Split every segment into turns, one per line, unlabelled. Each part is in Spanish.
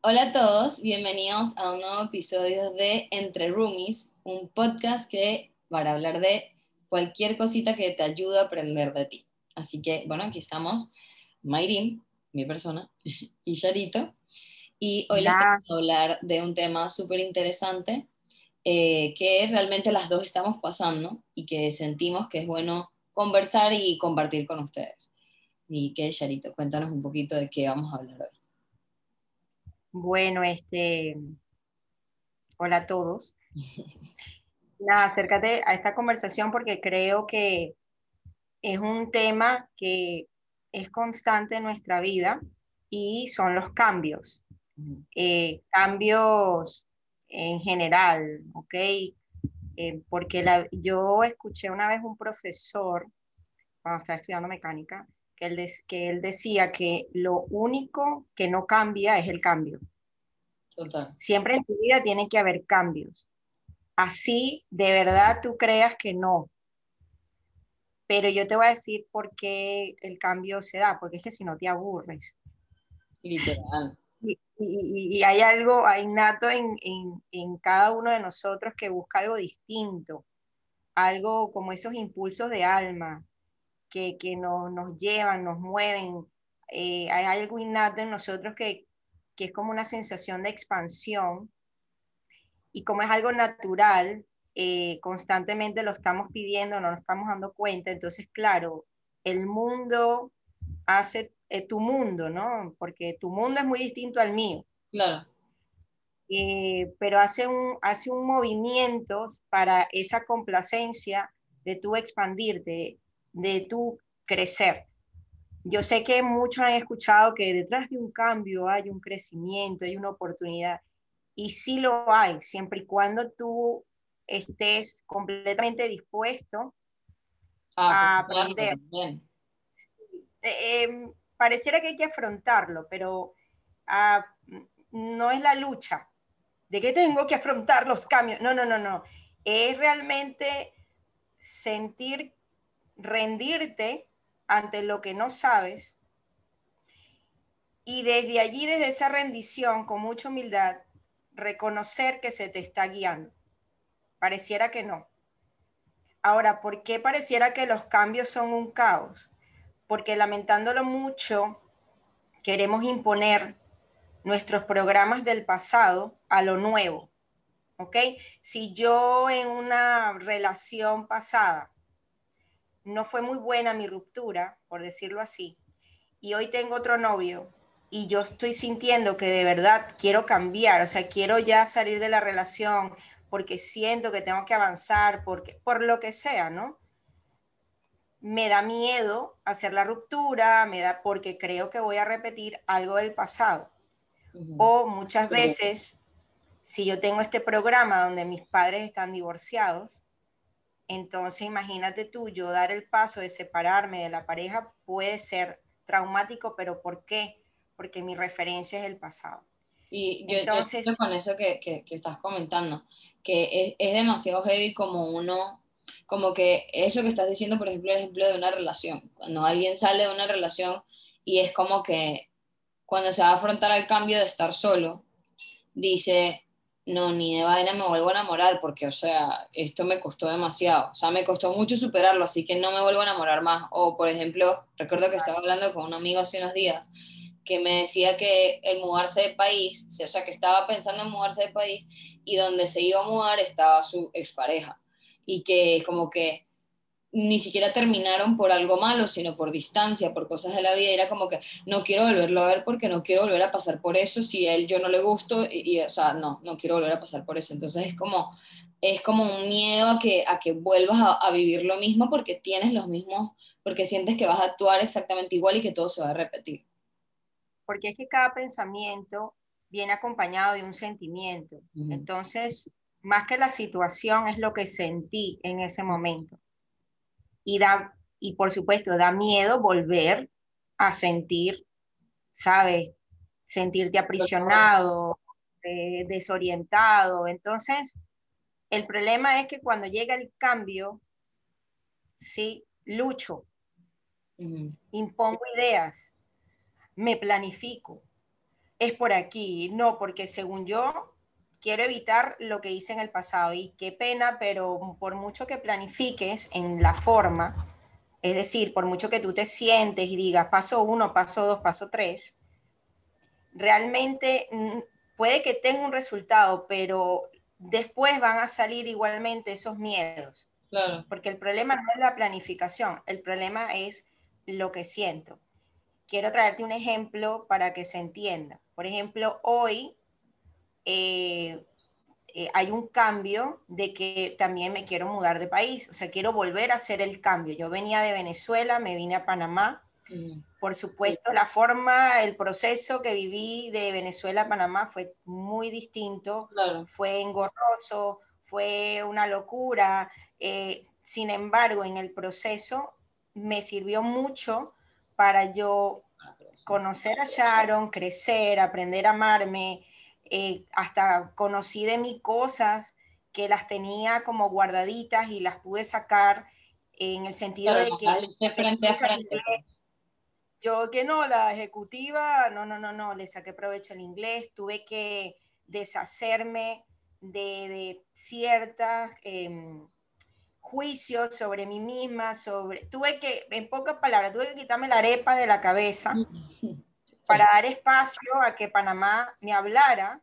Hola a todos, bienvenidos a un nuevo episodio de Entre Roomies, un podcast que para hablar de cualquier cosita que te ayude a aprender de ti. Así que, bueno, aquí estamos, Mayrin, mi persona, y Charito, y hoy les vamos a hablar de un tema súper interesante eh, que realmente las dos estamos pasando y que sentimos que es bueno conversar y compartir con ustedes. Y que, Charito, cuéntanos un poquito de qué vamos a hablar hoy.
Bueno, este, hola a todos. Nada, acércate a esta conversación porque creo que es un tema que es constante en nuestra vida y son los cambios. Eh, cambios en general, ¿ok? Eh, porque yo escuché una vez un profesor, cuando estaba estudiando mecánica, que él, que él decía que lo único que no cambia es el cambio. Total. Siempre en tu vida tiene que haber cambios. Así de verdad tú creas que no. Pero yo te voy a decir por qué el cambio se da, porque es que si no te aburres. Literal. Y, y, y hay algo innato en, en, en cada uno de nosotros que busca algo distinto, algo como esos impulsos de alma, que, que nos, nos llevan, nos mueven. Eh, hay algo innato en nosotros que, que es como una sensación de expansión y como es algo natural, eh, constantemente lo estamos pidiendo, no nos estamos dando cuenta, entonces claro, el mundo hace eh, tu mundo, ¿no? Porque tu mundo es muy distinto al mío. Claro. pero hace un, hace un movimiento para esa complacencia de tú expandirte, de tu crecer. Yo sé que muchos han escuchado que detrás de un cambio hay un crecimiento, hay una oportunidad, y sí lo hay, siempre y cuando tú estés completamente dispuesto ah, a aprender. Eh, em, pareciera que hay que afrontarlo, pero ah, no es la lucha de que tengo que afrontar los cambios. No, no, no, no. Es realmente sentir rendirte ante lo que no sabes y desde allí, desde esa rendición, con mucha humildad, reconocer que se te está guiando. Pareciera que no. Ahora, ¿por qué pareciera que los cambios son un caos? Porque lamentándolo mucho, queremos imponer nuestros programas del pasado a lo nuevo. ¿Ok? Si yo en una relación pasada no fue muy buena mi ruptura, por decirlo así, y hoy tengo otro novio y yo estoy sintiendo que de verdad quiero cambiar, o sea, quiero ya salir de la relación porque siento que tengo que avanzar, porque, por lo que sea, ¿no? Me da miedo hacer la ruptura, me da porque creo que voy a repetir algo del pasado. O muchas veces, si yo tengo este programa donde mis padres están divorciados, entonces, imagínate tú, yo dar el paso de separarme de la pareja puede ser traumático, pero ¿por qué? Porque mi referencia es el pasado.
Y yo, Entonces, con eso que, que, estás comentando, que es, es, demasiado heavy como uno, como que eso que estás diciendo, por ejemplo, el ejemplo de una relación, cuando alguien sale de una relación y es como que cuando se va a afrontar al cambio de estar solo, dice, no, ni de vaina me vuelvo a enamorar porque, o sea, esto me costó demasiado, o sea, me costó mucho superarlo, así que no me vuelvo a enamorar más. O, por ejemplo, recuerdo que estaba hablando con un amigo hace unos días que me decía que el mudarse de país, o sea, que estaba pensando en mudarse de país y donde se iba a mudar estaba su expareja y que como que ni siquiera terminaron por algo malo, sino por distancia, por cosas de la vida. Era como que no quiero volverlo a ver porque no quiero volver a pasar por eso si a él yo no le gusto y, o sea, no, no quiero volver a pasar por eso. Entonces es como, es como un miedo a que, a que vuelvas a, a vivir lo mismo porque tienes los mismos, porque sientes que vas a actuar exactamente igual y que todo se va a repetir.
Porque es que cada pensamiento viene acompañado de un sentimiento. Entonces, más que la situación es lo que sentí en ese momento y, da, y por supuesto da miedo volver a sentir, ¿sabes? Sentirte aprisionado, eh, desorientado. Entonces, el problema es que cuando llega el cambio, sí, lucho, impongo ideas, me planifico, es por aquí. No, porque según yo, quiero evitar lo que hice en el pasado y qué pena, pero por mucho que planifiques en la forma, es decir, por mucho que tú te sientes y digas paso uno, paso dos, paso tres, realmente mm, puede que tenga un resultado, pero después van a salir igualmente esos miedos. Claro. Porque el problema no es la planificación, el problema es lo que siento. Quiero traerte un ejemplo para que se entienda. Por ejemplo, hoy eh, eh, hay un cambio de que también me quiero mudar de país, o sea, quiero volver a hacer el cambio. Yo venía de Venezuela, me vine a Panamá. Por supuesto, la forma, el proceso que viví de Venezuela a Panamá fue muy distinto, fue engorroso, fue una locura. Eh, sin embargo, en el proceso me sirvió mucho para yo conocer a Sharon, crecer, aprender a amarme, eh, hasta conocí de mí cosas que las tenía como guardaditas y las pude sacar en el sentido de que... frente a frente. yo que no, la ejecutiva, no, no, no, no, le saqué provecho al inglés, tuve que deshacerme de, de ciertas em, juicios sobre mí misma, sobre, tuve que, en pocas palabras, tuve que quitarme la arepa de la cabeza para dar espacio a que Panamá me hablara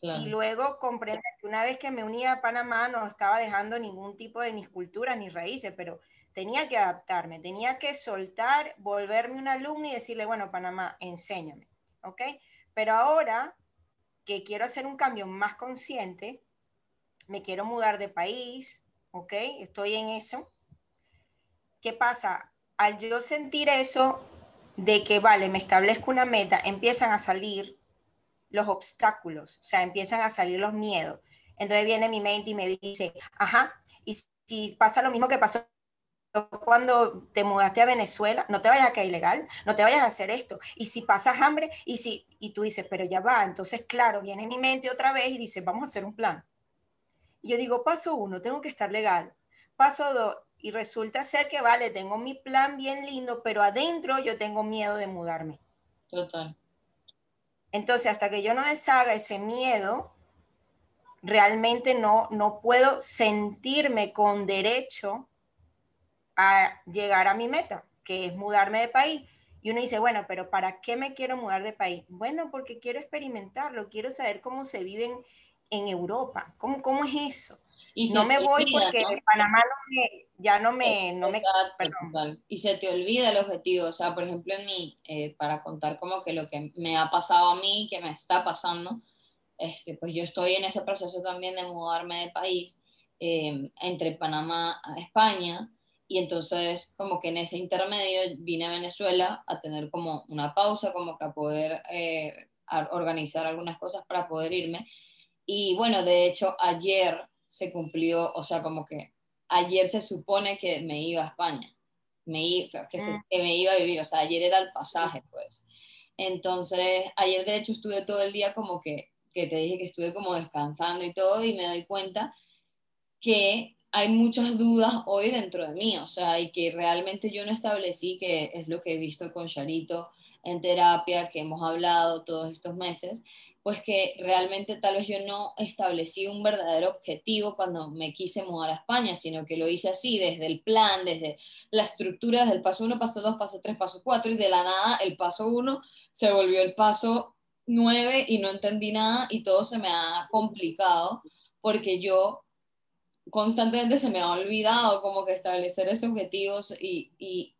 y luego comprender que una vez que me unía a Panamá no estaba dejando ningún tipo de ni cultura ni raíces, pero tenía que adaptarme, tenía que soltar, volverme un alumno y decirle, bueno, Panamá, enséñame, ¿ok? Pero ahora que quiero hacer un cambio más consciente, me quiero mudar de país, ¿ok? Estoy en eso. ¿Qué pasa? Al yo sentir eso, de que, vale, me establezco una meta, empiezan a salir los obstáculos, o sea, empiezan a salir los miedos. Entonces viene mi mente y me dice, ajá, y si pasa lo mismo que pasó cuando te mudaste a Venezuela, no te vayas a caer ilegal, no te vayas a hacer esto. Y si pasas hambre, y si y tú dices, pero ya va, entonces claro, viene mi mente otra vez y dice, vamos a hacer un plan. Y yo digo, paso uno, tengo que estar legal. Paso dos, y resulta ser que, vale, tengo mi plan bien lindo, pero adentro yo tengo miedo de mudarme. Total. Entonces, hasta que yo no deshaga ese miedo, realmente no, no puedo sentirme con derecho a llegar a mi meta, que es mudarme de país. Y uno dice, bueno, pero ¿para qué me quiero mudar de país? Bueno, porque quiero experimentarlo, quiero saber cómo se vive en, Europa, cómo, cómo es eso. Y no me voy porque Panamá no me, ya no me... No me
y se te olvida el objetivo. O sea, por ejemplo, en mí, eh, para contar como que lo que me ha pasado a mí, que me está pasando, este, pues yo estoy en ese proceso también de mudarme de país em, entre Panamá a España. Y entonces, como que en ese intermedio vine a Venezuela a tener como una pausa, como que a poder eh, organizar algunas cosas para poder irme. Y bueno, de hecho, ayer se cumplió, o sea, como que ayer se supone que me iba a España, me iba, que, mm. que, me iba a vivir, o sea, ayer era el pasaje, pues. Entonces, ayer de hecho estuve todo el día como que, que te dije que estuve como descansando y todo, y me doy cuenta que hay muchas dudas hoy dentro de mí, o sea, y que realmente yo no establecí, que es lo que he visto con Charito en terapia, que hemos hablado todos estos meses, pues que realmente tal vez yo no establecí un verdadero objetivo cuando me quise mudar a España, sino que lo hice así, desde el plan, desde la estructura, desde el paso 1, paso 2, paso 3, paso 4, y de la nada el paso 1 se volvió el paso 9 y no entendí nada y todo se me ha complicado porque yo constantemente se me ha olvidado como que establecer esos objetivos y, y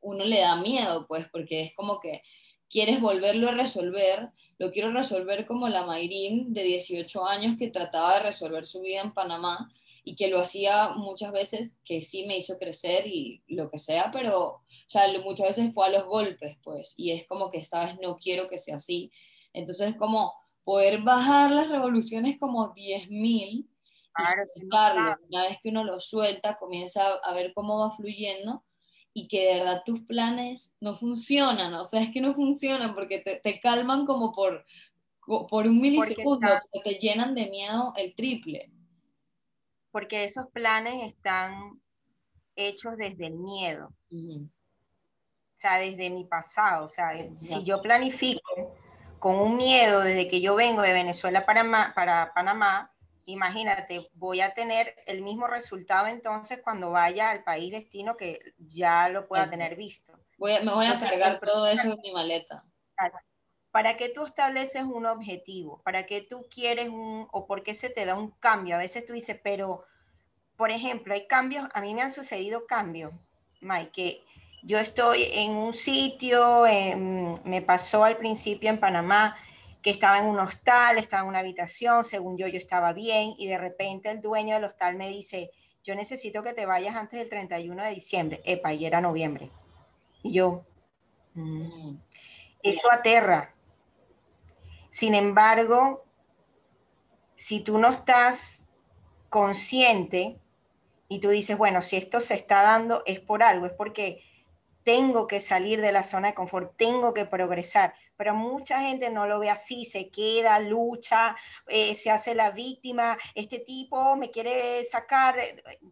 uno le da miedo, pues, porque es como que quieres volverlo a resolver, lo quiero resolver como la Mayrim de 18 años que trataba de resolver su vida en Panamá y que lo hacía muchas veces, que sí me hizo crecer y lo que sea, pero o sea, muchas veces fue a los golpes, pues, y es como que esta vez no quiero que sea así. Entonces, es como poder bajar las revoluciones como 10.000 claro, una vez que uno lo suelta, comienza a ver cómo va fluyendo y que de verdad tus planes no funcionan, o sea, es que no funcionan porque te, te calman como por, por un milisegundo, porque, te llenan de miedo el triple.
Porque esos planes están hechos desde el miedo. O sea, desde mi pasado. O sea, si yo planifico con un miedo desde que yo vengo de Venezuela para, para Panamá, imagínate, voy a tener el mismo resultado entonces cuando vaya al país destino que ya lo pueda tener visto.
me voy a cargar todo eso en mi maleta.
¿Para qué tú estableces un objetivo? ¿Para qué tú quieres un, o por qué se te da un cambio? A veces tú dices, pero, por ejemplo, hay cambios, a mí me han sucedido cambios, Mike, que yo estoy en un sitio, me pasó al principio en Panamá, que estaba en un hostal, estaba en una habitación, según yo yo estaba bien, y de repente el dueño del hostal me dice, yo necesito que te vayas antes del 31 de diciembre, epa, y era noviembre. Y yo, mm, eso aterra, sin embargo, si tú no estás consciente y tú dices, bueno, si esto se está dando es por algo, es porque tengo que salir de la zona de confort, tengo que progresar, pero mucha gente no lo ve así, se queda, lucha, eh, se hace la víctima, este tipo me quiere sacar,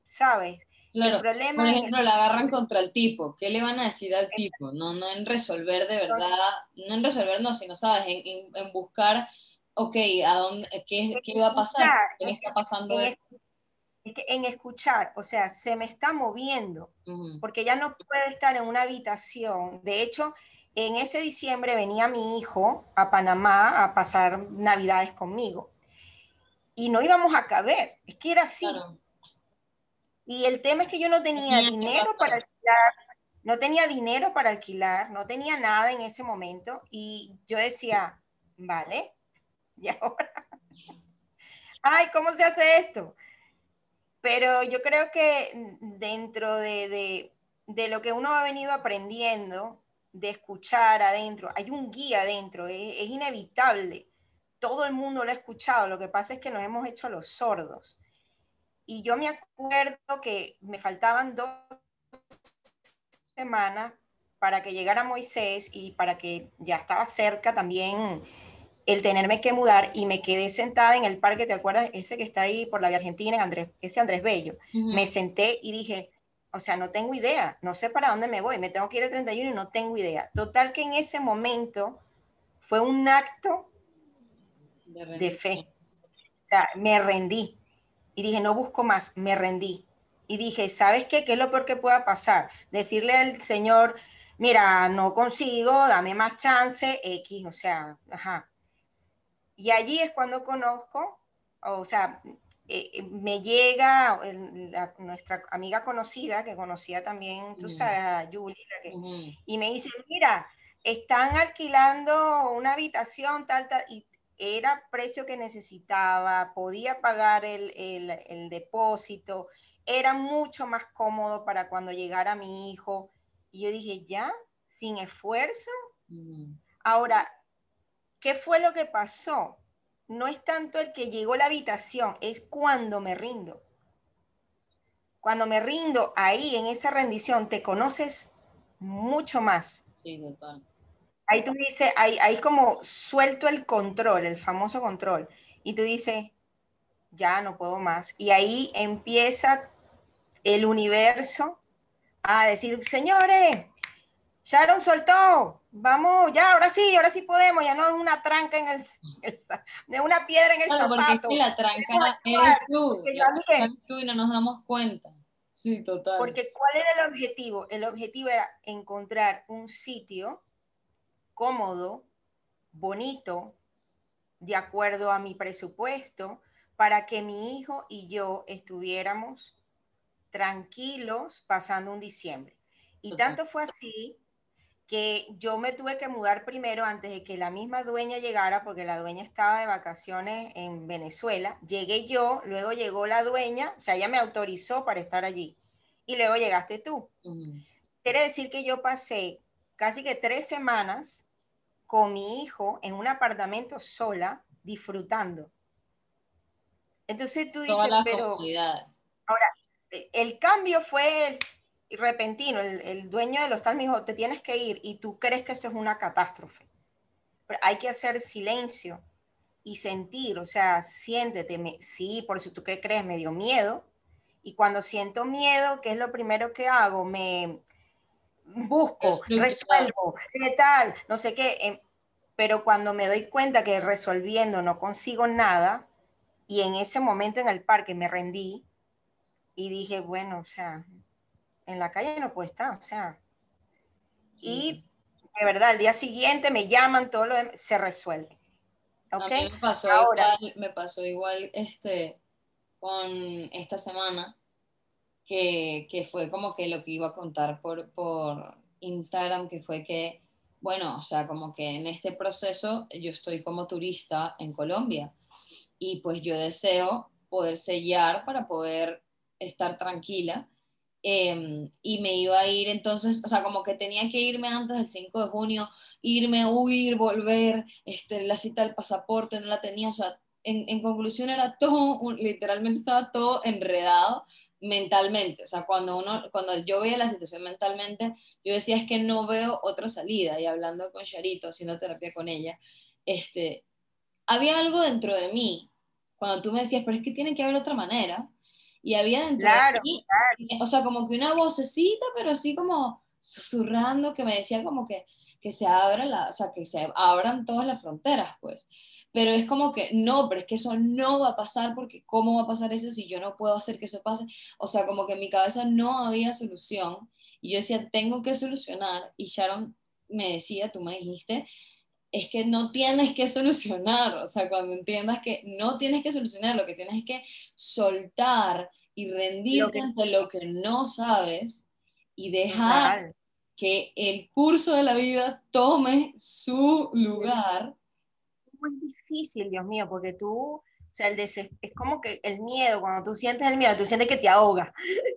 ¿sabes?
Claro, por ejemplo, la agarran contra el tipo. ¿Qué le van a decir al tipo? No, no en resolver de verdad, no en resolver, no, sino, ¿sabes? En, en, buscar, ok, ¿a dónde, qué, qué va a pasar? ¿Qué me está pasando?
En, en escuchar, o sea, se me está moviendo, porque ya no puede estar en una habitación. De hecho, en ese diciembre venía mi hijo a Panamá a pasar navidades conmigo. Y no íbamos a caber, es que era así. Y el tema es que yo no tenía dinero para alquilar, no tenía dinero para alquilar, no tenía nada en ese momento. Y yo decía, vale, y ahora, ay, ¿cómo se hace esto? Pero yo creo que dentro de, lo que uno ha venido aprendiendo, de escuchar adentro, hay un guía adentro, es, es inevitable. Todo el mundo lo ha escuchado, lo que pasa es que nos hemos hecho los sordos. Y yo me acuerdo que me faltaban dos semanas para que llegara Moisés y para que ya estaba cerca también el tenerme que mudar y me quedé sentada en el parque, ¿te acuerdas? Ese que está ahí por la Vía Argentina, Andrés, ese Andrés Bello. Me senté y dije, o sea, no tengo idea, no sé para dónde me voy, me tengo que ir el 31 y no tengo idea. Total que en ese momento fue un acto de fe. O sea, me rendí y dije, no busco más, me rendí. Y dije, ¿sabes qué? ¿Qué es lo peor que pueda pasar? Decirle al Señor, mira, no consigo, dame más chance, X, o sea, ajá. Y allí es cuando conozco, o sea, eh, eh, me llega nuestra amiga conocida, que conocía también, tú sabes, a Julie, y me dice, mira, están alquilando una habitación, tal, tal, y era precio que necesitaba, podía pagar el, depósito, era mucho más cómodo para cuando llegara mi hijo. Y yo dije, ya, sin esfuerzo. Mm. Ahora, ¿qué fue lo que pasó? No es tanto el que llegó a la habitación, es cuando me rindo. Cuando me rindo ahí, en esa rendición, te conoces mucho más. Sí, total ahí tú dices, ahí, ahí como suelto el control, el famoso control, y tú dices, ya no puedo más. Y ahí empieza el universo a decir, señores, Sharon soltó, vamos, ya, ahora sí, ahora sí podemos, ya no es una tranca en el, de una piedra en el zapato. Porque es
que la tranca eres tú, tú y no nos damos cuenta. Sí, total.
Porque ¿cuál era el objetivo? El objetivo era encontrar un sitio cómodo, bonito, de acuerdo a mi presupuesto, para que mi hijo y yo estuviéramos tranquilos pasando un diciembre. Y tanto fue así que yo me tuve que mudar primero antes de que la misma dueña llegara, porque la dueña estaba de vacaciones en Venezuela. Llegué yo, luego llegó la dueña, o sea, ella me autorizó para estar allí. Y luego llegaste tú. Quiere decir que yo pasé casi que tres semanas con mi hijo en un apartamento sola, disfrutando. Entonces tú dices, pero ahora, el cambio fue repentino, el, dueño del hostal me dijo, te tienes que ir y tú crees que eso es una catástrofe. Pero hay que hacer silencio y sentir, o sea, siéntete, sí, por si tú qué crees, me dio miedo. Y cuando siento miedo, ¿qué es lo primero que hago? Me, busco, resuelvo, ¿qué tal? No sé qué. Em, pero cuando me doy cuenta que resolviendo no consigo nada, y en ese momento en el parque me rendí y dije, bueno, o sea, en la calle no puedo estar, o sea, y de verdad, al día siguiente me llaman, todo lo demás, se resuelve.
¿Ok? me pasó Ahora, igual, me pasó igual este, con esta semana, que, que, fue como que lo que iba a contar por, por Instagram, que fue que, bueno, o sea, como que en este proceso yo estoy como turista en Colombia y pues yo deseo poder sellar para poder estar tranquila Em, y me iba a ir entonces, o sea, como que tenía que irme antes del 5 de junio, irme, huir, volver, este, la cita del pasaporte no la tenía, o sea, en, en conclusión era todo, literalmente estaba todo enredado mentalmente, o sea, cuando uno, cuando yo veía la situación mentalmente, yo decía es que no veo otra salida, y hablando con Charito, haciendo terapia con ella, este, había algo dentro de mí, cuando tú me decías, pero es que tiene que haber otra manera, y había dentro de mí, o sea, como que una vocecita, pero así como susurrando que me decía como que, que se abra la, o sea, que se abran todas las fronteras, pues. Pero es como que no, pero es que eso no va a pasar porque ¿cómo va a pasar eso si yo no puedo hacer que eso pase? O sea, como que en mi cabeza no había solución y yo decía, tengo que solucionar y Sharon me decía, tú me dijiste, es que no tienes que solucionar, o sea, cuando entiendas que no tienes que solucionar, lo que tienes es que soltar y rendirte ante lo que no sabes y dejar que el curso de la vida tome su lugar.
Es muy difícil, Dios mío, porque tú sea, el es como que el miedo, cuando tú sientes el miedo, tú sientes que te ahoga.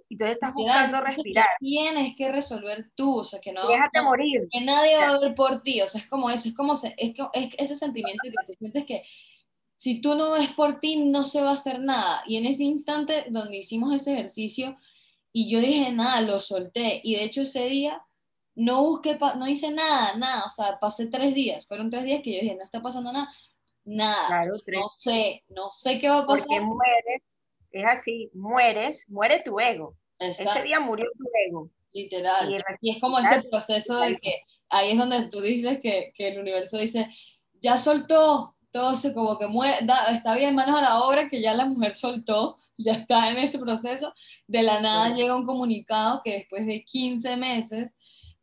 Y tú estás buscando respirar.
Tienes que resolver tú, o sea, que no.
Déjate morir.
Que nadie va a ver por ti, o sea, es como eso, es como es, es ese sentimiento que tú sientes que si tú no ves por ti, no se va a hacer nada. Y en ese instante donde hicimos ese ejercicio, y yo dije, nada, lo solté. Y de hecho ese día no busqué, no hice nada, nada, o sea, pasé tres días, fueron tres días que yo dije, no está pasando nada nada. no sé, no sé qué va a pasar.
Porque mueres, es así, mueres, muere tu ego. Ese día murió tu ego.
Literal. Y, es como ese proceso de que ahí es donde tú dices que, que el universo dice, ya soltó, todo se como que muere, está bien, manos a la obra, que ya la mujer soltó, ya está en ese proceso. De la nada llega un comunicado que después de 15 meses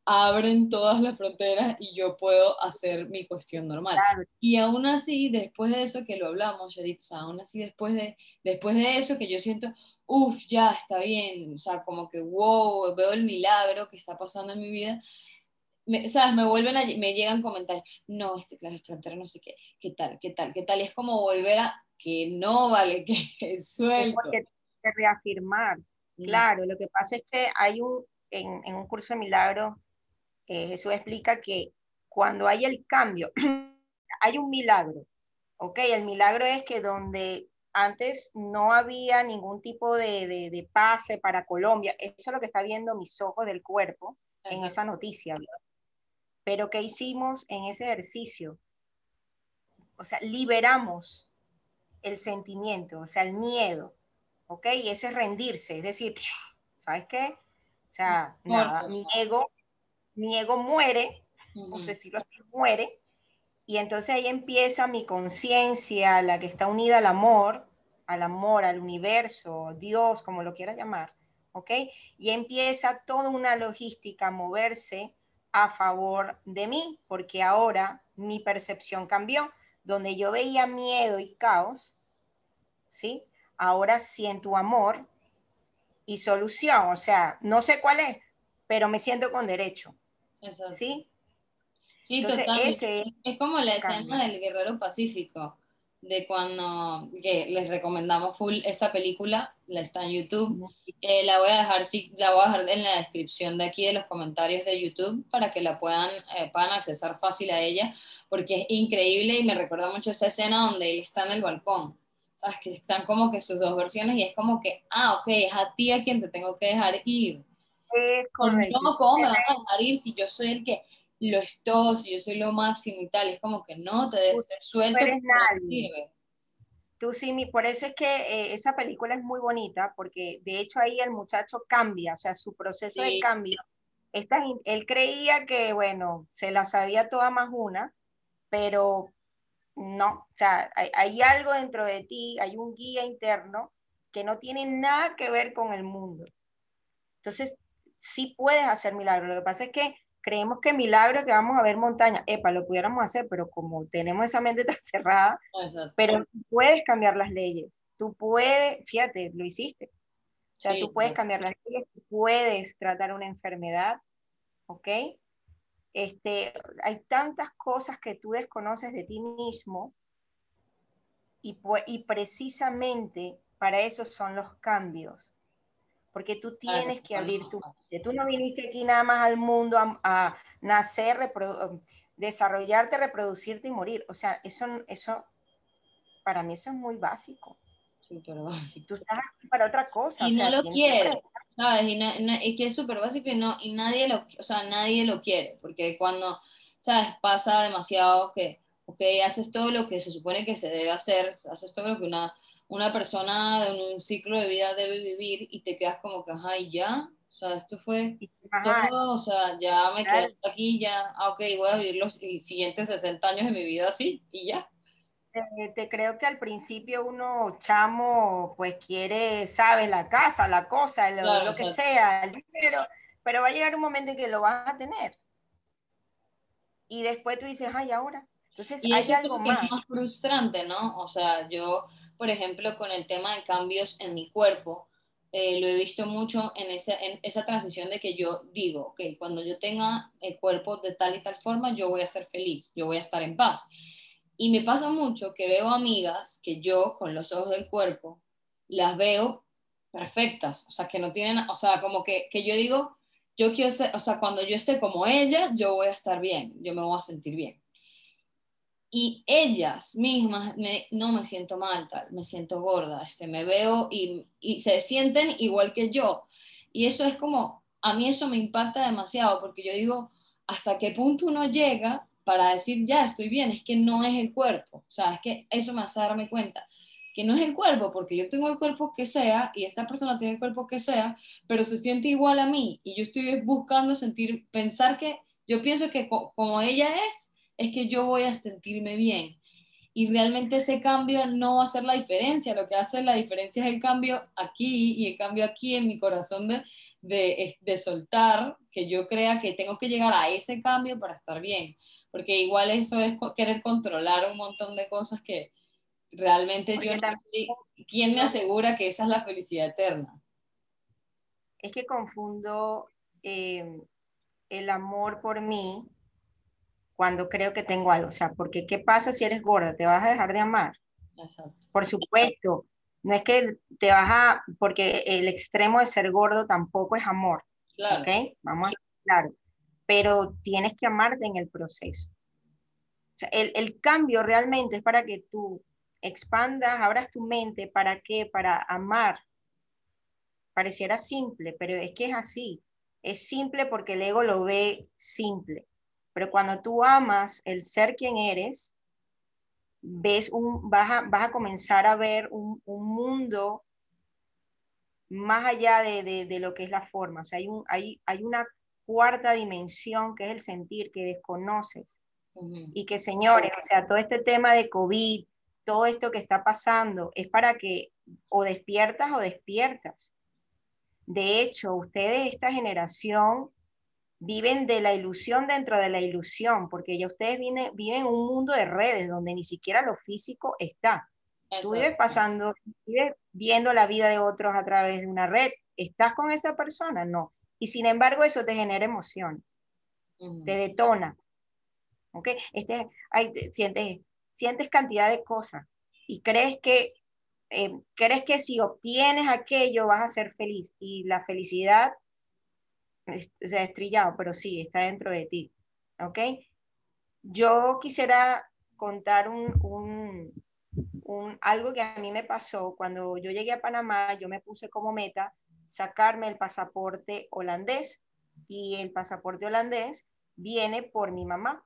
abren todas las fronteras y yo puedo hacer mi cuestión normal. Y aún así, después de eso que lo hablamos, Charito, o sea, aún así después de, después de eso que yo siento, uff, ya está bien, o sea, como que wow, veo el milagro que está pasando en mi vida, me, ¿sabes? Me vuelven a, me llegan comentarios, no, este clase de frontera, no sé qué, qué tal, qué tal, qué tal, es como volver a que no vale, que suelto.
Es porque reafirmar, mm. claro, lo que pasa es que hay un, en, en un curso de milagro, eh, Jesús explica que cuando hay el cambio, hay un milagro, ¿ok? El milagro es que donde antes no había ningún tipo de, de, pase para Colombia, eso es lo que está viendo mis ojos del cuerpo en esa noticia, Pero ¿qué hicimos en ese ejercicio? O sea, liberamos el sentimiento, o sea, el miedo, ¿ok? Y eso es rendirse, es decir, ¿sabes qué? O sea, nada, mi ego mi ego muere, por decirlo así, muere, y entonces ahí empieza mi conciencia, la que está unida al amor, al amor, al universo, Dios, como lo quieras llamar, ¿ok? Y empieza toda una logística a moverse a favor de mí, porque ahora mi percepción cambió, donde yo veía miedo y caos, ¿sí? Ahora siento amor y solución, o sea, no sé cuál es, pero me siento con derecho. ¿Sí?
Sí, totalmente. es como la escena del Guerrero Pacífico, de cuando que les recomendamos full esa película, la está en YouTube. Eh, la voy a dejar, sí, la voy a dejar en la descripción de aquí de los comentarios de YouTube para que la puedan, eh, puedan accesar fácil a ella, porque es increíble y me recuerda mucho esa escena donde él está en el balcón. ¿Sabes? Que están como que sus dos versiones y es como que, ah, ok, es a ti a quien te tengo que dejar ir no, ¿cómo me vas a dejar ir si yo soy el que lo estoy, si yo soy lo máximo y tal? Es como que no, te debes estar suelto.
No eres nadie. Tú sí, por eso es que eh, esa película es muy bonita, porque de hecho ahí el muchacho cambia, o sea, su proceso de cambio. Esta, él creía que, bueno, se la sabía toda más una, pero no, o sea, hay, algo dentro de ti, hay un guía interno que no tiene nada que ver con el mundo. Entonces, sí puedes hacer milagros. Lo que pasa es que creemos que milagro que vamos a ver montaña, epa, lo pudiéramos hacer, pero como tenemos esa mente tan cerrada, pero puedes cambiar las leyes. Tú puedes, fíjate, lo hiciste. O sea, tú puedes cambiar las leyes, tú puedes tratar una enfermedad, ¿ok? Este, hay tantas cosas que tú desconoces de ti mismo y, y precisamente para eso son los cambios. Porque tú tienes que abrir tu mente. Tú no viniste aquí nada más al mundo a, nacer, desarrollarte, reproducirte y morir. O sea, eso, eso, para mí eso es muy básico.
Sí, pero básico.
Tú estás aquí para otra cosa.
Y no lo quieres. ¿sabes? Y, y que es súper básico y, no, y nadie, lo, o sea, nadie lo quiere, porque cuando, ¿sabes? Pasa demasiado que, ok, haces todo lo que se supone que se debe hacer, haces todo lo que una, una persona en un ciclo de vida debe vivir y te quedas como que, ajá, y ya, o sea, esto fue todo, o sea, ya me quedé aquí, ya, ah, ok, voy a vivir los siguientes 60 años de mi vida así, y ya.
Eh, te creo que al principio uno chamo pues quiere, sabes, la casa, la cosa, lo, que sea, el dinero, pero va a llegar un momento en que lo vas a tener. Y después tú dices, ay, ahora. Entonces hay algo más. Es más
frustrante, ¿no? O sea, yo, por ejemplo, con el tema de cambios en mi cuerpo, eh, lo he visto mucho en esa, transición de que yo digo, ok, cuando yo tenga el cuerpo de tal y tal forma, yo voy a ser feliz, yo voy a estar en paz. Y me pasa mucho que veo amigas que yo, con los ojos del cuerpo, las veo perfectas, o sea, que no tienen, o sea, como que, que yo digo, yo quiero ser, o sea, cuando yo esté como ella, yo voy a estar bien, yo me voy a sentir bien. Y ellas mismas, no me siento mal, tal, me siento gorda, este, me veo y, y se sienten igual que yo. Y eso es como, a mí eso me impacta demasiado, porque yo digo, ¿hasta qué punto uno llega para decir, ya estoy bien, es que no es el cuerpo. O sea, es que eso me hace darme cuenta que no es el cuerpo, porque yo tengo el cuerpo que sea y esta persona tiene el cuerpo que sea, pero se siente igual a mí y yo estoy buscando sentir, pensar que yo pienso que como ella es, es que yo voy a sentirme bien. Y realmente ese cambio no va a hacer la diferencia, lo que hace la diferencia es el cambio aquí y el cambio aquí en mi corazón de, de, de soltar, que yo crea que tengo que llegar a ese cambio para estar bien porque igual eso es querer controlar un montón de cosas que realmente yo no ¿Quién me asegura que esa es la felicidad eterna?
Es que confundo em, el amor por mí cuando creo que tengo algo. O sea, porque ¿qué pasa si eres gorda? ¿Te vas a dejar de amar? Exacto. Por supuesto. No es que te vas a, porque el extremo de ser gordo tampoco es amor. Claro. ¿Ok? Vamos a claro pero tienes que amarte en el proceso. el, cambio realmente es para que tú expandas, abras tu mente, ¿para qué? Para amar. Pareciera simple, pero es que es así. Es simple porque el ego lo ve simple. Pero cuando tú amas el ser quien eres, ves un, vas, a, vas a comenzar a ver un, mundo más allá de, de, lo que es la forma. O sea, hay, un, hay, hay una cuarta dimensión que es el sentir que desconoces. Y que, señores, o sea, todo este tema de COVID, todo esto que está pasando, es para que o despiertas o despiertas. De hecho, ustedes, esta generación, viven de la ilusión dentro de la ilusión, porque ya ustedes viven, viven un mundo de redes donde ni siquiera lo físico está. Tú vives pasando, vives viendo la vida de otros a través de una red. ¿Estás con esa persona? No. Y sin embargo eso te genera emociones, te detona. ¿ok? Este, hay, sientes, sientes cantidad de cosas y crees que, eh, crees que si obtienes aquello vas a ser feliz y la felicidad se ha estrellado, pero sí, está dentro de ti. ¿ok? Yo quisiera contar un, un, un, algo que a mí me pasó cuando yo llegué a Panamá, yo me puse como meta sacarme el pasaporte holandés y el pasaporte holandés viene por mi mamá.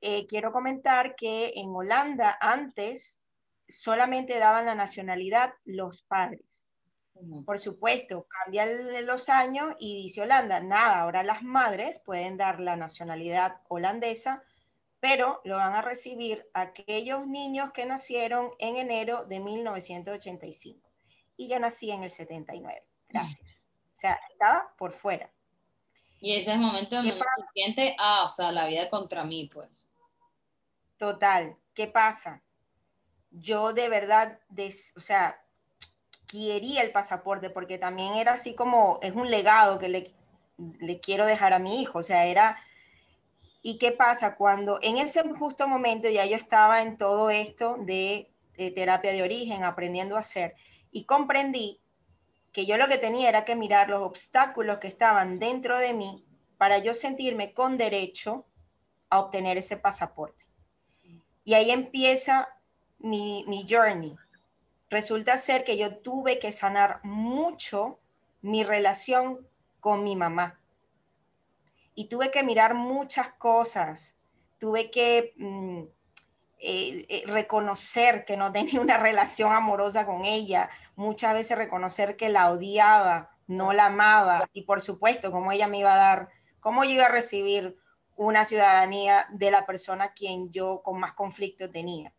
Eh, quiero comentar que en Holanda antes solamente daban la nacionalidad los padres. Por supuesto, cambian los años y dice Holanda, nada, ahora las madres pueden dar la nacionalidad holandesa pero lo van a recibir aquellos niños que nacieron en enero de 1985. Y yo nací en el 79. Gracias. O sea, estaba por fuera.
Y ese es el momento donde se siente, ah, o sea, la vida contra mí, pues.
Total. ¿Qué pasa? Yo de verdad, o sea, quería el pasaporte porque también era así como, es un legado que le, quiero dejar a mi hijo, o sea, era... ¿Y qué pasa? Cuando en ese justo momento ya yo estaba en todo esto de, de terapia de origen, aprendiendo a hacer, y comprendí que yo lo que tenía era que mirar los obstáculos que estaban dentro de mí para yo sentirme con derecho a obtener ese pasaporte. Y ahí empieza mi, mi journey. Resulta ser que yo tuve que sanar mucho mi relación con mi mamá. Y tuve que mirar muchas cosas. Tuve que mm, eh, eh, reconocer que no tenía una relación amorosa con ella. Muchas veces reconocer que la odiaba, no la amaba. Y por supuesto, cómo ella me iba a dar, cómo yo iba a recibir una ciudadanía de la persona a quien yo con más conflicto tenía.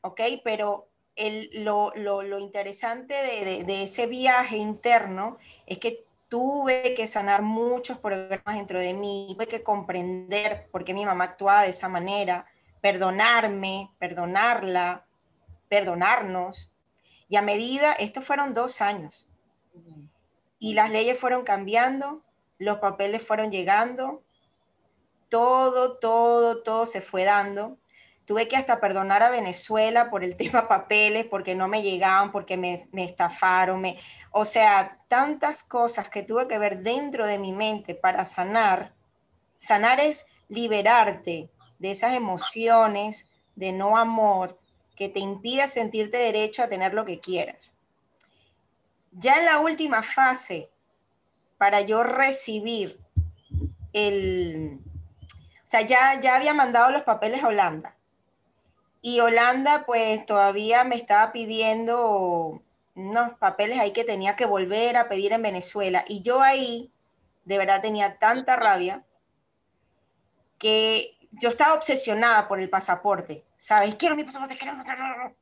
¿Ok? Pero lo, interesante de, ese viaje interno es que tuve que sanar muchos problemas dentro de mí, tuve que comprender por qué mi mamá actuaba de esa manera, perdonarme, perdonarla, perdonarnos. Y a medida, estos fueron dos años, y las leyes fueron cambiando, los papeles fueron llegando, todo, todo, todo se fue dando. Tuve que hasta perdonar a Venezuela por el tema papeles, porque no me llegaban, porque me, me estafaron, me, o sea, tantas cosas que tuve que ver dentro de mi mente para sanar. Sanar es liberarte de esas emociones de no amor que te impide sentirte derecho a tener lo que quieras. Ya en la última fase, para yo recibir el... O sea, ya, ya había mandado los papeles a Holanda y Holanda pues todavía me estaba pidiendo unos papeles ahí que tenía que volver a pedir en Venezuela. Y yo ahí de verdad tenía tanta rabia que yo estaba obsesionada por el pasaporte, ¿sabes? Quiero mi pasaporte, quiero mi pasaporte.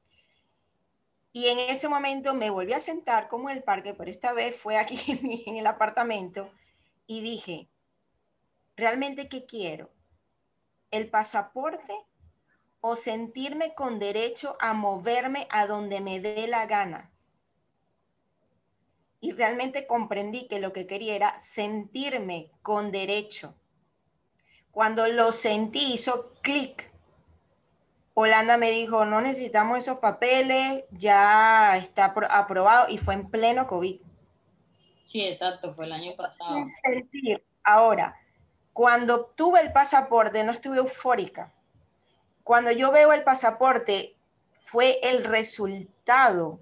Y en ese momento me volví a sentar como en el parque, pero esta vez fue aquí en el apartamento y dije, ¿realmente qué quiero? ¿El pasaporte o sentirme con derecho a moverme a donde me dé la gana. Y realmente comprendí que lo que quería era sentirme con derecho. Cuando lo sentí, hizo clic. Holanda me dijo, no necesitamos esos papeles, ya está aprobado y fue en pleno COVID.
Sí, exacto, fue el año pasado.
Sentir. Ahora, cuando obtuve el pasaporte, no estuve eufórica cuando yo veo el pasaporte, fue el resultado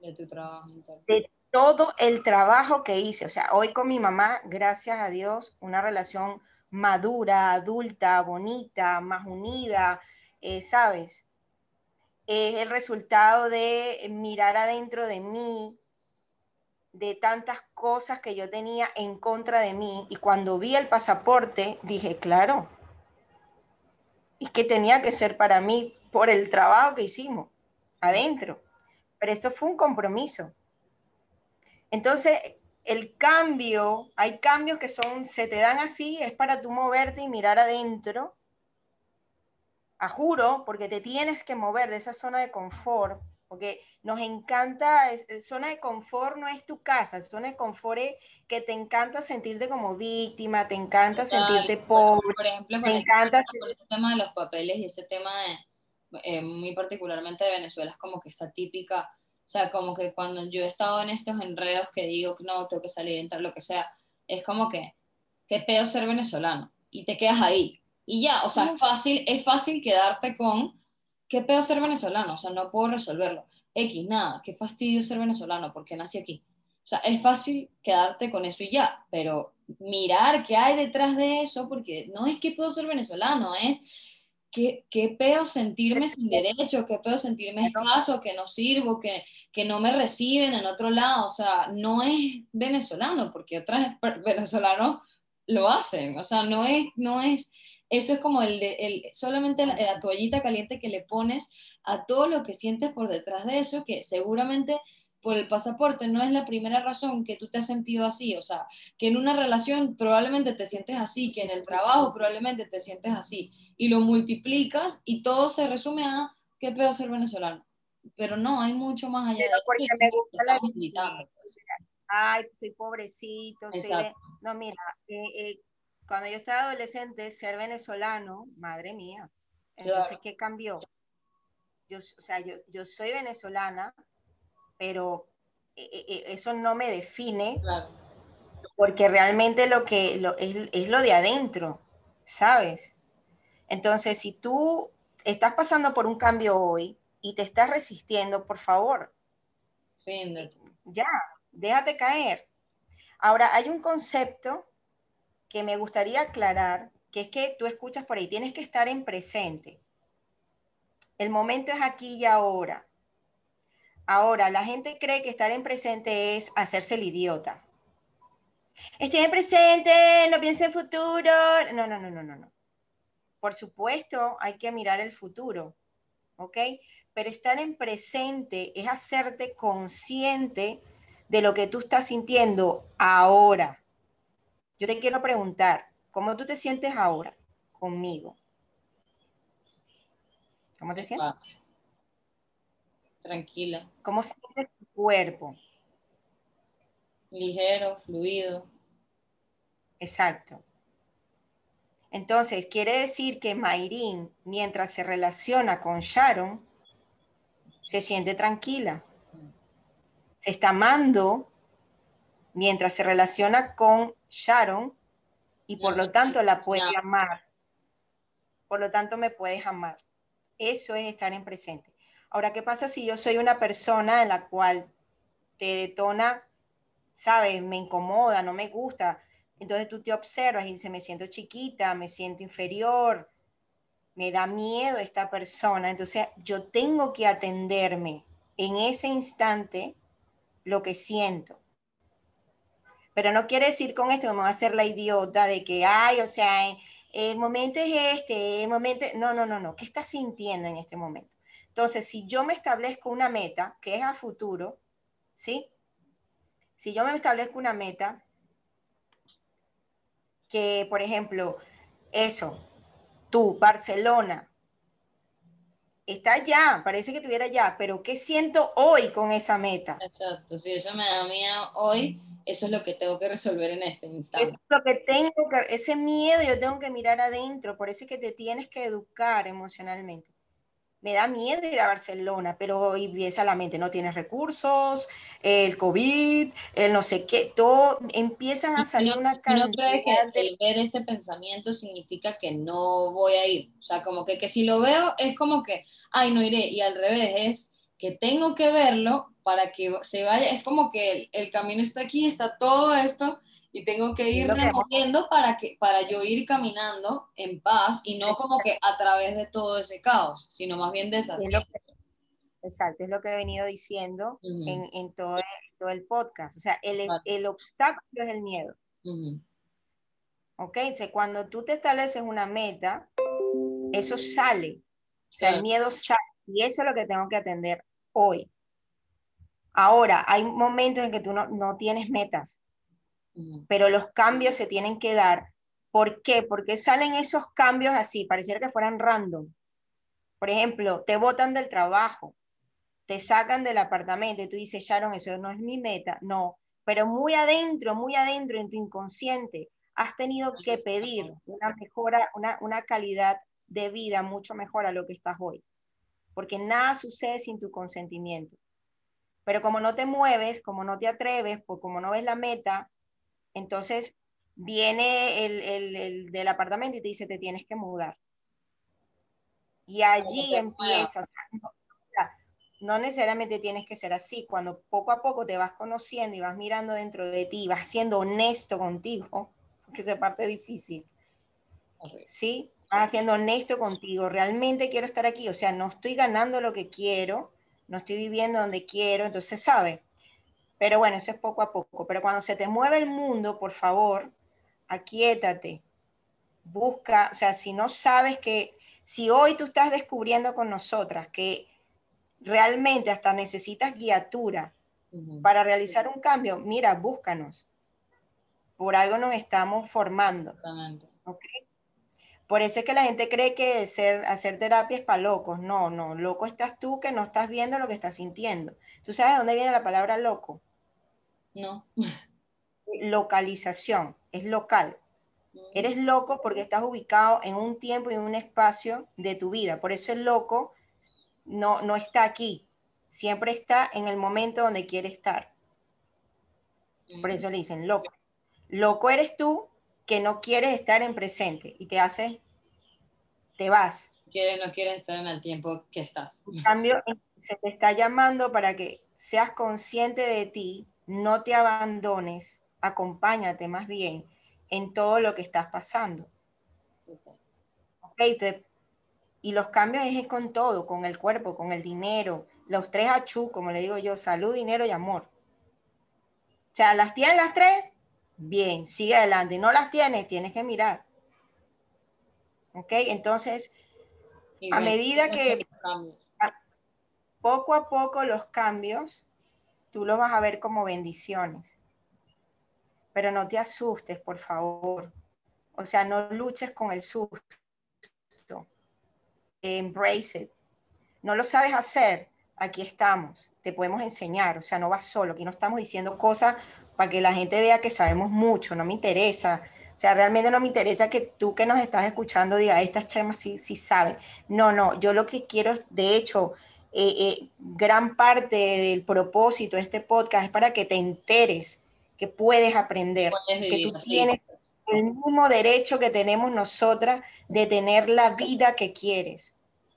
de tu trabajo.
De todo el trabajo que hice. O sea, hoy con mi mamá, gracias a Dios, una relación madura, adulta, bonita, más unida, eh, ¿sabes? Es el resultado de mirar adentro de mí, de tantas cosas que yo tenía en contra de mí. Y cuando vi el pasaporte, dije, claro, y que tenía que ser para mí por el trabajo que hicimos adentro. Pero esto fue un compromiso. Entonces, el cambio, hay cambios que son, se te dan así, es para tú moverte y mirar adentro, a juro, porque te tienes que mover de esa zona de confort porque nos encanta, es, zona de confort no es tu casa, zona de confort es que te encanta sentirte como víctima, te encanta sentirte pobre,
por ejemplo, te encanta... ese tema de los papeles y ese tema de, eh, muy particularmente de Venezuela es como que está típica, o sea, como que cuando yo he estado en estos enredos que digo, no, tengo que salir, entrar, lo que sea, es como que, qué pedo ser venezolano, y te quedas ahí, y ya, o sea, es fácil, es fácil quedarte con ¿qué peor ser venezolano? O sea, no puedo resolverlo. X, nada, qué fastidio ser venezolano porque nací aquí. O sea, es fácil quedarte con eso y ya, pero mirar qué hay detrás de eso, porque no es que puedo ser venezolano, es qué, qué peor sentirme sin derecho, qué peor sentirme escaso, que no sirvo, que, que no me reciben en otro lado. O sea, no es venezolano, porque otros venezolanos lo hacen. O sea, no es, no es eso es como el, de, el solamente la, la, toallita caliente que le pones a todo lo que sientes por detrás de eso, que seguramente por el pasaporte no es la primera razón que tú te has sentido así, o sea, que en una relación probablemente te sientes así, que en el trabajo probablemente te sientes así, y lo multiplicas y todo se resume a qué pedo ser venezolano. Pero no, hay mucho más allá de
porque me gusta la. Ay, soy pobrecito, no, mira, eh, eh, cuando yo estaba adolescente, ser venezolano, madre mía, entonces, ¿qué cambió? Yo, o sea, yo, yo soy venezolana, pero eh, eh, eso no me define, porque realmente lo que es, lo de adentro, ¿sabes? Entonces, si tú estás pasando por un cambio hoy y te estás resistiendo, por favor, eh, ya, déjate caer. Ahora, hay un concepto que me gustaría aclarar, que es que tú escuchas por ahí, tienes que estar en presente. El momento es aquí y ahora. Ahora, la gente cree que estar en presente es hacerse el idiota. Estoy en presente, no pienso en futuro. No, no, no, no, no, no. Por supuesto, hay que mirar el futuro, ¿ok? Pero estar en presente es hacerte consciente de lo que tú estás sintiendo ahora. Yo te quiero preguntar, ¿cómo tú te sientes ahora conmigo? ¿Cómo te sientes?
Tranquila.
¿Cómo sientes tu cuerpo?
Ligero, fluido.
Exacto. Entonces, quiere decir que Mayrin, mientras se relaciona con Sharon, se siente tranquila. Se está amando mientras se relaciona con Sharon y por lo tanto la puede amar. Por lo tanto, me puedes amar. Eso es estar en presente. Ahora, ¿qué pasa si yo soy una persona en la cual te detona, sabes, me incomoda, no me gusta? Entonces tú te observas y dices, me siento chiquita, me siento inferior, me da miedo esta persona. Entonces yo tengo que atenderme en ese instante lo que siento. Pero no quiere decir con esto voy a hacer la idiota de que, ay, o sea, el momento es este, el momento... No, no, no, no. ¿Qué estás sintiendo en este momento? Entonces, si yo me establezco una meta, que es a futuro, ¿sí? Si yo me establezco una meta, que, por ejemplo, eso, tú, Barcelona, está ya, parece que estuviera ya, pero ¿qué siento hoy con esa meta?
Exacto, si eso me da miedo hoy, eso es lo que tengo que resolver en este instante.
Eso es lo que tengo que, ese miedo yo tengo que mirar adentro, por eso es que te tienes que educar emocionalmente me da miedo ir a Barcelona, pero empieza la mente, no tienes recursos, el COVID, el no sé qué, todo, empiezan a salir una
cantidad ¿No crees que el ver ese pensamiento significa que no voy a ir? O sea, como que, que si lo veo es como que, ay, no iré, y al revés es que tengo que verlo para que se vaya, es como que el, el camino está aquí, está todo esto, y tengo que ir removiendo para, que, para yo ir caminando en paz y no como que a través de todo ese caos, sino más bien deshaciendo.
Exacto, es lo que he venido diciendo en, en todo, todo, el podcast. O sea, el, el obstáculo es el miedo. ¿Ok? O sea, cuando tú te estableces una meta, eso sale. O sea, el miedo sale. Y eso es lo que tengo que atender hoy. Ahora, hay momentos en que tú no, no tienes metas pero los cambios se tienen que dar. ¿Por qué? Porque salen esos cambios así, pareciera que fueran random. Por ejemplo, te botan del trabajo, te sacan del apartamento y tú dices, Sharon, eso no es mi meta. No, pero muy adentro, muy adentro en tu inconsciente, has tenido que pedir una mejora, una, una calidad de vida mucho mejor a lo que estás hoy. Porque nada sucede sin tu consentimiento. Pero como no te mueves, como no te atreves, pues como no ves la meta, entonces viene el, del apartamento y te dice, te tienes que mudar. Y allí empiezas. No, necesariamente tienes que ser así. Cuando poco a poco te vas conociendo y vas mirando dentro de ti, vas siendo honesto contigo, porque esa parte difícil. ¿Sí? Vas siendo honesto contigo. Realmente quiero estar aquí. O sea, no estoy ganando lo que quiero, no estoy viviendo donde quiero. Entonces, ¿sabe? Pero bueno, eso es poco a poco. Pero cuando se te mueve el mundo, por favor, aquíétate. busca, o sea, si no sabes que, si hoy tú estás descubriendo con nosotras que realmente hasta necesitas guiatura para realizar un cambio, mira, búscanos. Por algo nos estamos formando. Por eso es que la gente cree que ser, hacer terapia es para locos. No, no, loco estás tú que no estás viendo lo que estás sintiendo. ¿Tú sabes de dónde viene la palabra loco?
No.
Localización, es local. Eres loco porque estás ubicado en un tiempo y en un espacio de tu vida. Por eso el loco no, no está aquí. Siempre está en el momento donde quiere estar. Por eso le dicen loco. Loco eres tú que no quieres estar en presente y te hace, te vas.
Quiere, no quieres estar en el tiempo que estás.
En cambio, se te está llamando para que seas consciente de ti, no te abandones, acompáñate más bien en todo lo que estás pasando. Okay. y los cambios es con todo, con el cuerpo, con el dinero, los tres achú, como le digo yo, salud, dinero y amor. O sea, ¿las tienes las tres? Bien, sigue adelante. ¿No las tienes? Tienes que mirar. ¿Ok? Entonces, a medida que poco a poco los cambios, tú los vas a ver como bendiciones pero no te asustes, por favor. O sea, no luches con el susto. Embrace it. No lo sabes hacer, aquí estamos, te podemos enseñar, o sea, no vas solo, aquí no estamos diciendo cosas para que la gente vea que sabemos mucho, no me interesa. O sea, realmente no me interesa que tú que nos estás escuchando diga, estas chemas sí, sí saben. No, no, yo lo que quiero, de hecho, eh, eh, gran parte del propósito de este podcast es para que te enteres que puedes aprender, que tú tienes el mismo derecho que tenemos nosotras de tener la vida que quieres,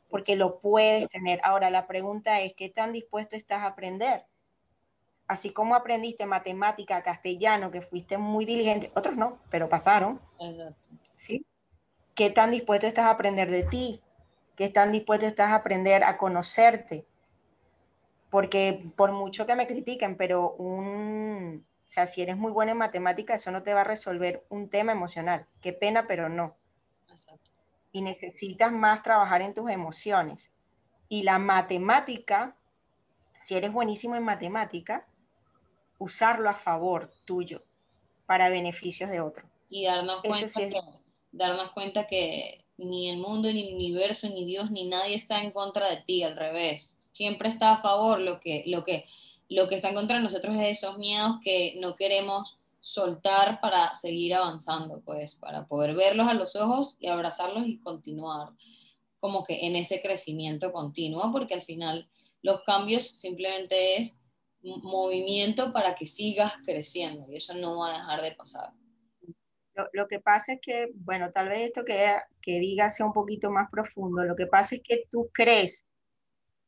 porque lo puedes tener. Ahora, la pregunta es, ¿qué tan dispuesto estás a aprender? Así como aprendiste matemática, castellano, que fuiste muy diligente, otros no, pero pasaron. Exacto. ¿Sí? ¿Qué tan dispuesto estás a aprender de ti? ¿Qué tan dispuesto estás a aprender a conocerte? Porque por mucho que me critiquen, pero un, o sea, si eres muy buena en matemática, eso no te va a resolver un tema emocional. Qué pena, pero no. Y necesitas más trabajar en tus emociones. Y la matemática, si eres buenísimo en matemática, usarlo a favor tuyo para beneficios de otro.
Y darnos cuenta, que, darnos cuenta que ni el mundo, ni el universo, ni Dios, ni nadie está en contra de ti, al revés. Siempre está a favor lo que, lo que, lo que está en contra de nosotros es esos miedos que no queremos soltar para seguir avanzando, pues, para poder verlos a los ojos y abrazarlos y continuar como que en ese crecimiento continuo, porque al final los cambios simplemente es movimiento para que sigas creciendo y eso no va a dejar de pasar.
Lo, que pasa es que, bueno, tal vez esto que, que diga sea un poquito más profundo, lo que pasa es que tú crees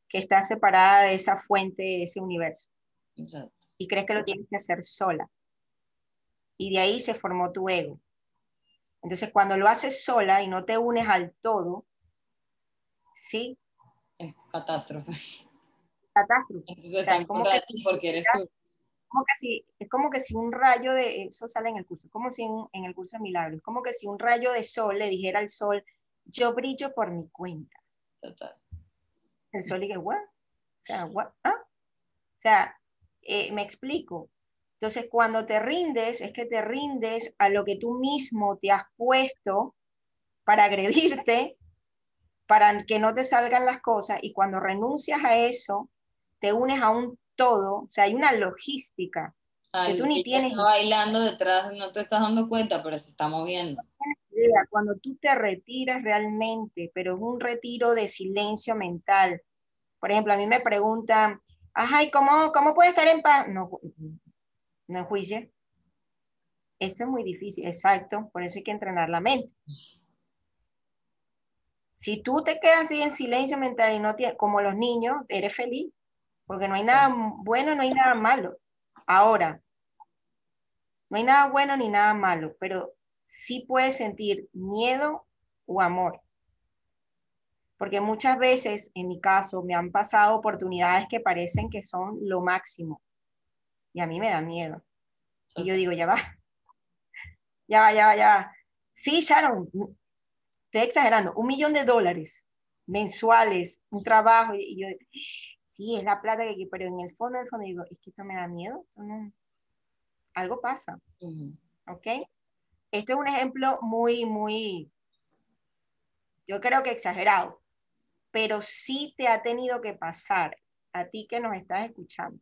que estás separada de esa fuente, de ese universo. Y crees que lo tienes que hacer sola. Y de ahí se formó tu ego. Entonces, cuando lo haces sola y no te unes al todo, ¿sí?
Es catástrofe.
Catástrofe.
es como que, porque eres tú.
Como que si, es como que si un rayo de, eso sale en el curso, como si en, el curso de milagros, como que si un rayo de sol le dijera al sol, yo brillo por mi cuenta. Total. El sol dice, ¿what? O sea, ¿what? ¿Ah? O sea, eh, me explico. Entonces, cuando te rindes, es que te rindes a lo que tú mismo te has puesto para agredirte, para que no te salgan las cosas, y cuando renuncias a eso, te unes a un todo, o sea, hay una logística que tú ni tienes.
Está bailando detrás, no te estás dando cuenta, pero se está moviendo.
Cuando tú te retiras realmente, pero es un retiro de silencio mental. Por ejemplo, a mí me preguntan, Ajá, ¿y cómo, cómo puede estar en paz? No, no juicio. Esto es muy difícil, exacto, por eso hay que entrenar la mente. Si tú te quedas así en silencio mental y no tienes, como los niños, eres feliz, porque no hay nada bueno, no hay nada malo. Ahora, no hay nada bueno ni nada malo, pero sí puedes sentir miedo o amor porque muchas veces, en mi caso, me han pasado oportunidades que parecen que son lo máximo y a mí me da miedo. Y yo digo, ya va, ya va, ya va, ya va. Sí, Sharon, estoy exagerando, un millón de dólares mensuales, un trabajo, y yo, sí, es la plata que pero en el fondo, en el fondo digo, es que esto me da miedo, algo pasa, ¿ok? Esto es un ejemplo muy, muy, yo creo que exagerado, pero sí te ha tenido que pasar a ti que nos estás escuchando,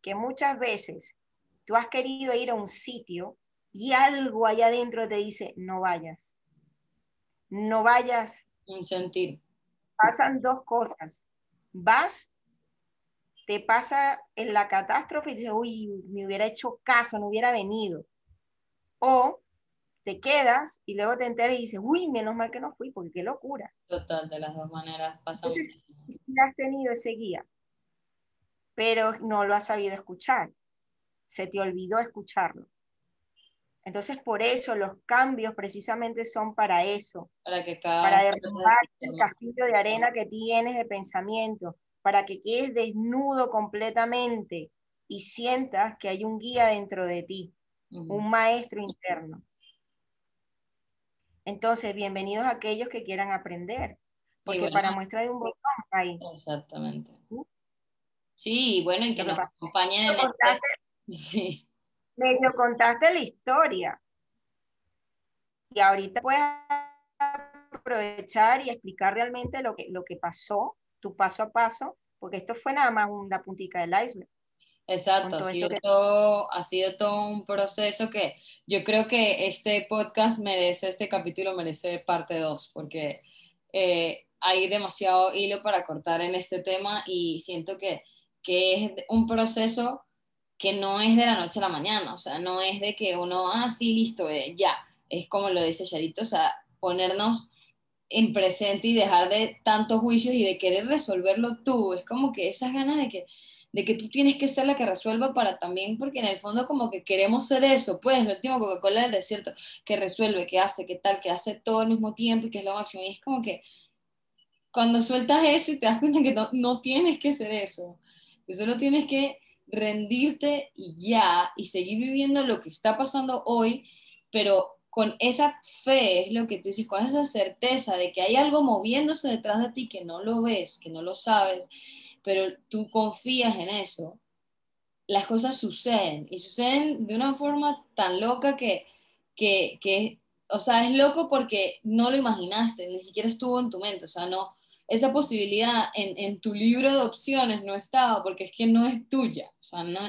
que muchas veces tú has querido ir a un sitio y algo allá adentro te dice, no vayas, no vayas.
Un sentir.
Pasan dos cosas. Vas, te pasa en la catástrofe y dices, uy, me hubiera hecho caso, no hubiera venido. O te quedas y luego te enteras y dices, uy, menos mal que no fui, porque qué locura.
Total, de las dos maneras pasa.
Entonces, si has tenido ese guía, pero no lo has sabido escuchar, se te olvidó escucharlo. Entonces, por eso los cambios precisamente son para eso,
para, que
para derrumbar el castillo de arena que tienes de pensamiento, para que quedes desnudo completamente y sientas que hay un guía dentro de ti, un maestro interno. Entonces, bienvenidos a aquellos que quieran aprender, porque para muestra de un botón ahí.
Exactamente. Sí, bueno, y que nos acompañen en este... Sí.
Medio contaste la historia. Y ahorita puedes aprovechar y explicar realmente lo que, lo que pasó, tu paso a paso, porque esto fue nada más una puntita del iceberg.
Exacto, ha sido, todo, ha sido todo un proceso que yo creo que este podcast merece, este capítulo merece parte 2, porque eh, hay demasiado hilo para cortar en este tema y siento que, que es un proceso que no es de la noche a la mañana, o sea, no es de que uno, ah, sí, listo, eh, ya, es como lo dice Charito, o sea, ponernos en presente y dejar de tantos juicios y de querer resolverlo tú, es como que esas ganas de que de que tú tienes que ser la que resuelva para también, porque en el fondo como que queremos ser eso, pues, el último Coca-Cola del desierto, que resuelve, que hace, que tal, que hace todo al mismo tiempo y que es lo máximo. Y es como que cuando sueltas eso y te das cuenta que no, no tienes que ser eso, que solo tienes que rendirte y ya, y seguir viviendo lo que está pasando hoy, pero con esa fe, es lo que tú dices, con esa certeza de que hay algo moviéndose detrás de ti que no lo ves, que no lo sabes, pero tú confías en eso, las cosas suceden y suceden de una forma tan loca que, que, que, o sea, es loco porque no lo imaginaste, ni siquiera estuvo en tu mente, o sea, no, esa posibilidad en, en tu libro de opciones no estaba porque es que no es tuya, o sea, no,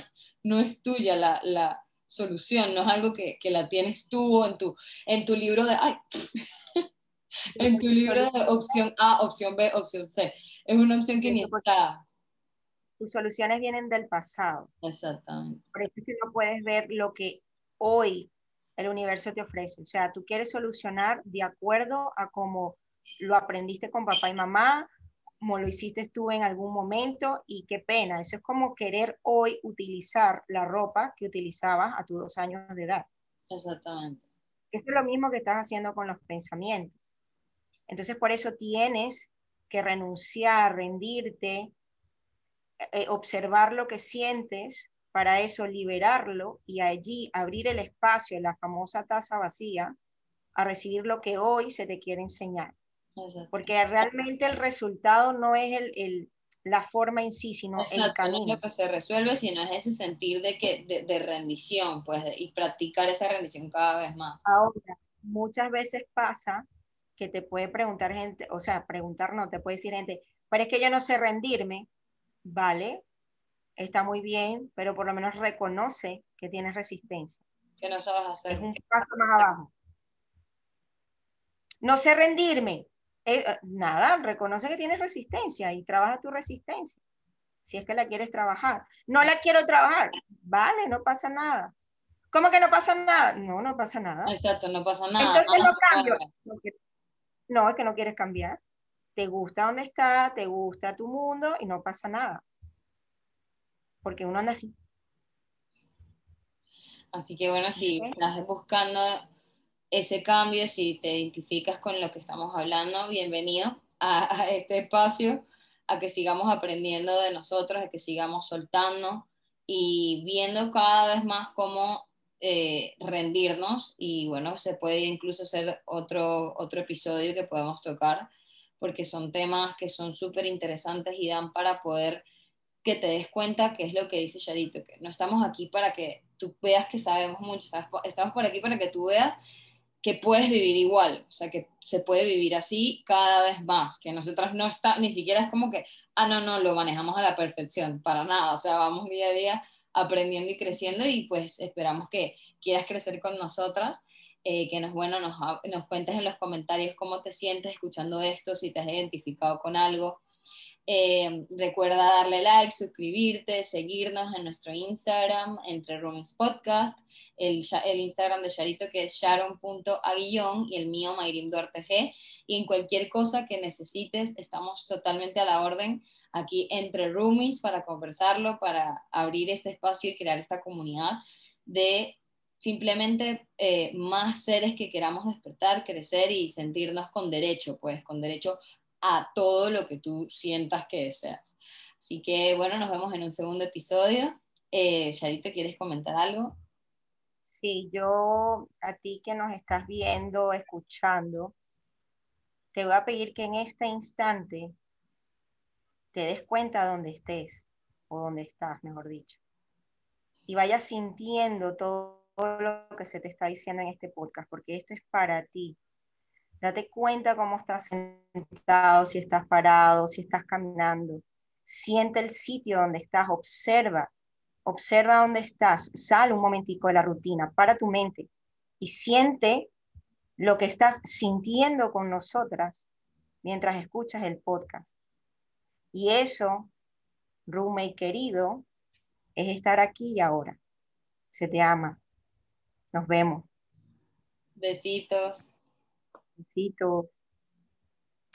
no es tuya la, la solución, no es algo que, que, la tienes tú en tu, en tu libro de, ay, en tu libro de opción A, opción B, opción C. Es una opción que ni está.
Tus soluciones vienen del pasado.
Exactamente.
Por eso es que no puedes ver lo que hoy el universo te ofrece. O sea, tú quieres solucionar de acuerdo a cómo lo aprendiste con papá y mamá, como lo hiciste tú en algún momento y qué pena. Eso es como querer hoy utilizar la ropa que utilizabas a tus dos años de edad.
Exactamente.
Eso es lo mismo que estás haciendo con los pensamientos. Entonces, por eso tienes que renunciar, rendirte, eh, observar lo que sientes, para eso liberarlo y allí abrir el espacio, la famosa taza vacía, a recibir lo que hoy se te quiere enseñar. Porque realmente el resultado no es el, la forma en sí, sino el camino.
No es lo que se resuelve, sino es ese sentir de, que, de, rendición, pues, y practicar esa rendición cada vez más.
Ahora, muchas veces pasa que te puede preguntar gente, o sea, preguntar no, te puede decir gente, pero es que yo no sé rendirme, vale, está muy bien, pero por lo menos reconoce que tienes resistencia.
Que no sabes hacer.
Es un paso más abajo. No sé rendirme. Eh, eh, nada, reconoce que tienes resistencia y trabaja tu resistencia. Si es que la quieres trabajar. No la quiero trabajar. Vale, no pasa nada. ¿Cómo que no pasa nada? No, no pasa nada.
Exacto, no pasa nada.
Entonces no cambio. No, es que no quieres cambiar. Te gusta donde está, te gusta tu mundo y no pasa nada. Porque uno anda así.
Así que bueno, si estás buscando ese cambio, si te identificas con lo que estamos hablando, bienvenido a, a este espacio, a que sigamos aprendiendo de nosotros, a que sigamos soltando y viendo cada vez más cómo eh, rendirnos. Y bueno, se puede incluso hacer otro, otro episodio que podemos tocar porque son temas que son súper interesantes y dan para poder que te des cuenta que es lo que dice Charito, que no estamos aquí para que tú veas que sabemos mucho, estamos por aquí para que tú veas que puedes vivir igual, o sea, que se puede vivir así cada vez más, que nosotras no está, ni siquiera es como que, ah, no, no, lo manejamos a la perfección, para nada, o sea, vamos día a día aprendiendo y creciendo y pues esperamos que quieras crecer con nosotras, eh, que nos, bueno, nos, nos cuentes en los comentarios cómo te sientes escuchando esto, si te has identificado con algo, eh, recuerda darle like, suscribirte, seguirnos en nuestro Instagram, Entre Roomies Podcast, el, Instagram de Charito que es sharon.aguillón y el mío Mayrim Duarte G. Y en cualquier cosa que necesites, estamos totalmente a la orden aquí entre Roomies para conversarlo, para abrir este espacio y crear esta comunidad de simplemente eh, más seres que queramos despertar, crecer y sentirnos con derecho, pues con derecho a todo lo que tú sientas que deseas. Así que bueno, nos vemos en un segundo episodio. Eh, ¿quieres comentar algo?
Sí, yo a ti que nos estás viendo, escuchando, te voy a pedir que en este instante te des cuenta dónde estés, o dónde estás, mejor dicho, y vayas sintiendo todo lo que se te está diciendo en este podcast, porque esto es para ti. Date cuenta cómo estás sentado, si estás parado, si estás caminando. Siente el sitio donde estás, observa, observa dónde estás, sal un momentico de la rutina, para tu mente y siente lo que estás sintiendo con nosotras mientras escuchas el podcast. Y eso, roommate querido, es estar aquí y ahora. Se te ama. Nos vemos.
Besitos.
Besitos.